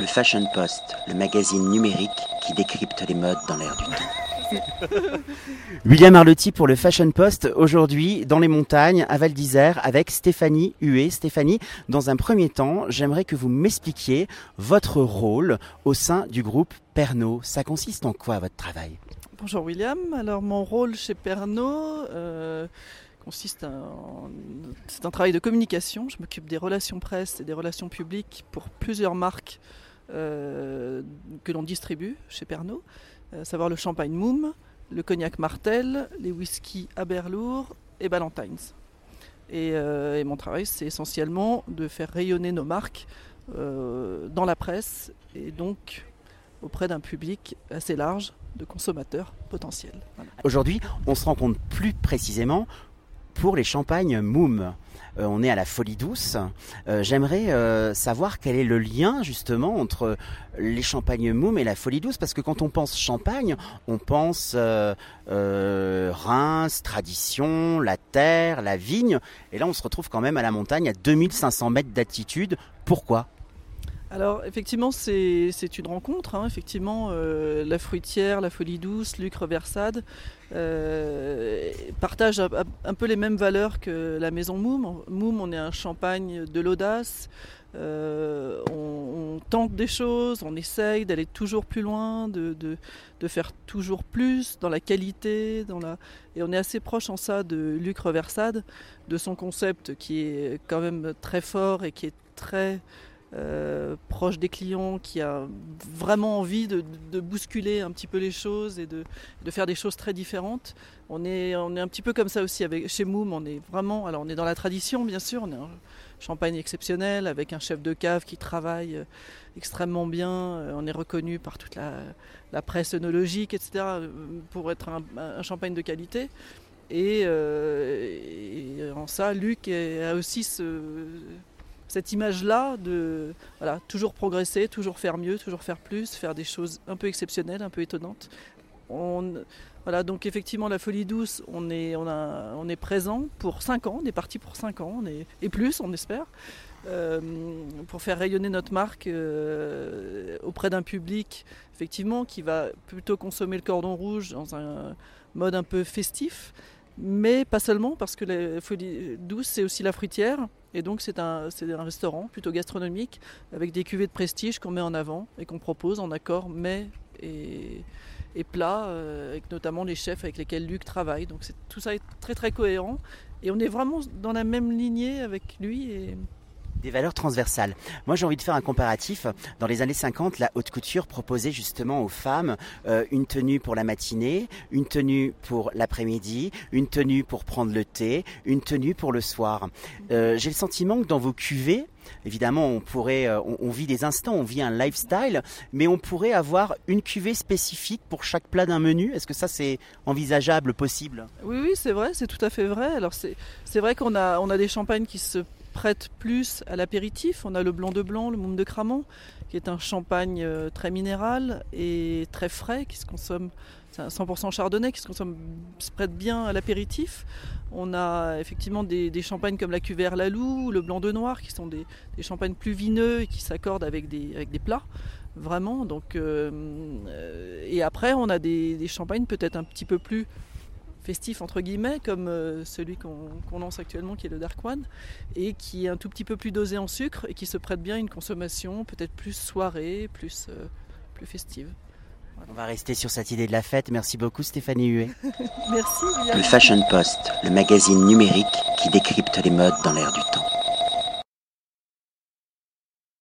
Le Fashion Post, le magazine numérique qui décrypte les modes dans l'air du temps. William Arlotti pour le Fashion Post, aujourd'hui dans les montagnes à Val d'Isère avec Stéphanie Huet. Stéphanie, dans un premier temps, j'aimerais que vous m'expliquiez votre rôle au sein du groupe Pernod. Ça consiste en quoi votre travail? Bonjour William, alors mon rôle chez Pernod euh, consiste en... C'est un travail de communication, je m'occupe des relations presse et des relations publiques pour plusieurs marques euh, que l'on distribue chez Pernod, à savoir le champagne Moum, le cognac Martel, les whisky Aberlour et Ballantines. Et, euh, et mon travail, c'est essentiellement de faire rayonner nos marques euh, dans la presse et donc auprès d'un public assez large de consommateurs potentiels. Aujourd'hui, on se rencontre plus précisément pour les champagnes Moum. Euh, on est à la Folie Douce. Euh, J'aimerais euh, savoir quel est le lien justement entre les champagnes Moum et la Folie Douce, parce que quand on pense champagne, on pense Reims, tradition, la terre, la vigne, et là on se retrouve quand même à la montagne à 2500 mètres d'altitude. Pourquoi? Alors effectivement c'est une rencontre, hein. effectivement euh, la fruitière, la folie douce, Lucre Versade euh, partagent un, peu les mêmes valeurs que la maison Moum. Moum on est un champagne de l'audace, euh, on, tente des choses, on essaye d'aller toujours plus loin, de, faire toujours plus dans la qualité, et on est assez proche en ça de Lucre Versade, de son concept qui est quand même très fort et qui est très euh, proche des clients, qui a vraiment envie de, bousculer un petit peu les choses et de, faire des choses très différentes. On est, on est un petit peu comme ça aussi avec, chez Moom. On est vraiment, alors on est dans la tradition bien sûr. On est un champagne exceptionnel avec un chef de cave qui travaille euh, extrêmement bien. Euh, on est reconnu par toute la, presse œnologique, etc. pour être un, champagne de qualité. Et, et, en ça, Luc a aussi ce, cette image-là de toujours progresser, toujours faire mieux, toujours faire plus, faire des choses un peu exceptionnelles, un peu étonnantes. On, voilà, donc effectivement, la folie douce, on est, présent pour 5 ans, on est parti pour 5 ans, et plus, on espère, euh, pour faire rayonner notre marque euh, auprès d'un public, effectivement, qui va plutôt consommer le cordon rouge dans un mode un peu festif, mais pas seulement, parce que la folie douce, c'est aussi la fruitière. Et donc c'est un, restaurant plutôt gastronomique avec des cuvées de prestige qu'on met en avant et qu'on propose en accord mets et, et plats, euh, avec notamment les chefs avec lesquels Luc travaille. Donc tout ça est très très cohérent et on est vraiment dans la même lignée avec lui. Et, des valeurs transversales. Moi, j'ai envie de faire un comparatif. Dans les années 50, la haute couture proposait justement aux femmes euh, une tenue pour la matinée, une tenue pour l'après-midi, une tenue pour prendre le thé, une tenue pour le soir. Euh, j'ai le sentiment que dans vos cuvées, évidemment, on pourrait, euh, on, vit des instants, on vit un lifestyle, mais on pourrait avoir une cuvée spécifique pour chaque plat d'un menu. Est-ce que ça, c'est envisageable, possible? Oui, oui, c'est vrai, c'est tout à fait vrai. Alors, c'est vrai qu'on a, on a des champagnes qui se prête plus à l'apéritif. On a le blanc de blanc, le moum de Cramont, qui est un champagne euh, très minéral et très frais, qui se consomme, c'est un 100% chardonnay, qui se consomme, se prête bien à l'apéritif. On a effectivement des, champagnes comme la cuvère Lalou, le blanc de noir, qui sont des, champagnes plus vineux et qui s'accordent avec des, plats vraiment. Donc, euh, et après, on a des champagnes peut-être un petit peu plus festif entre guillemets comme euh, celui qu'on qu lance actuellement qui est le Dark One et qui est un tout petit peu plus dosé en sucre et qui se prête bien à une consommation peut-être plus soirée, plus, euh, plus festive. Voilà. On va rester sur cette idée de la fête. Merci beaucoup Stéphanie Huet. Merci. Le Fashion Post, le magazine numérique qui décrypte les modes dans l'air du temps.